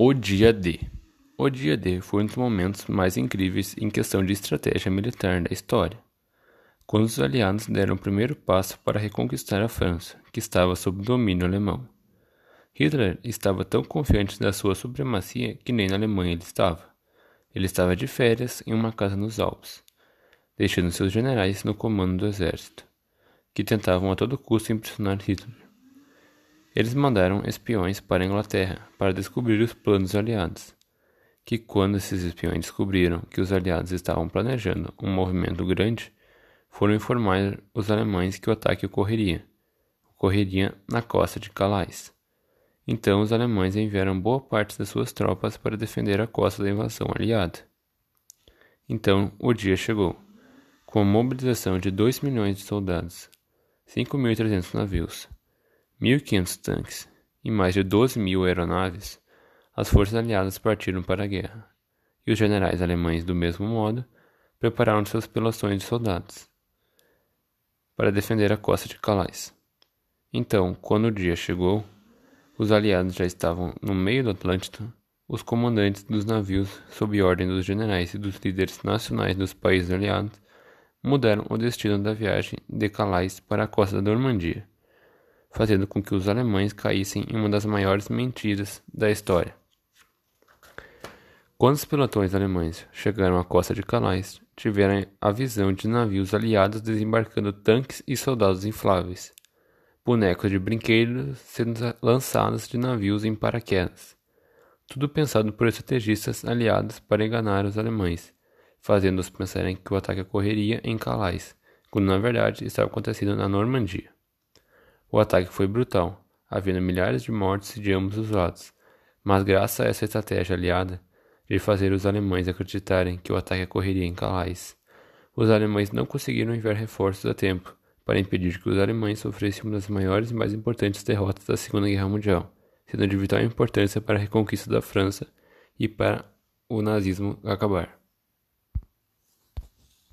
O dia D. O dia D foi um dos momentos mais incríveis em questão de estratégia militar da história, quando os aliados deram o primeiro passo para reconquistar a França, que estava sob domínio alemão. Hitler estava tão confiante da sua supremacia que nem na Alemanha ele estava. Ele estava de férias em uma casa nos Alpes, deixando seus generais no comando do exército, que tentavam a todo custo impressionar Hitler. Eles mandaram espiões para a Inglaterra para descobrir os planos aliados. Que quando esses espiões descobriram que os aliados estavam planejando um movimento grande, foram informar os alemães que o ataque ocorreria. Ocorreria na costa de Calais. Então os alemães enviaram boa parte das suas tropas para defender a costa da invasão aliada. Então o dia chegou, com a mobilização de 2 milhões de soldados, 5.300 navios, 1.500 tanques e mais de 12 mil aeronaves, as forças aliadas partiram para a guerra, e os generais alemães, do mesmo modo, prepararam seus pelotões de soldados para defender a costa de Calais. Então, quando o dia chegou, os aliados já estavam no meio do Atlântico. Os comandantes dos navios, sob ordem dos generais e dos líderes nacionais dos países aliados, mudaram o destino da viagem de Calais para a costa da Normandia fazendo com que os alemães caíssem em uma das maiores mentiras da história. Quando os pelotões alemães chegaram à costa de Calais, tiveram a visão de navios aliados desembarcando tanques e soldados infláveis, bonecos de brinquedos sendo lançados de navios em paraquedas. Tudo pensado por estrategistas aliados para enganar os alemães, fazendo-os pensarem que o ataque ocorreria em Calais, quando na verdade estava acontecendo na Normandia. O ataque foi brutal, havendo milhares de mortes de ambos os lados, mas graças a essa estratégia aliada de fazer os alemães acreditarem que o ataque ocorreria em Calais, os alemães não conseguiram enviar reforços a tempo para impedir que os alemães sofressem uma das maiores e mais importantes derrotas da Segunda Guerra Mundial, sendo de vital importância para a reconquista da França e para o nazismo acabar.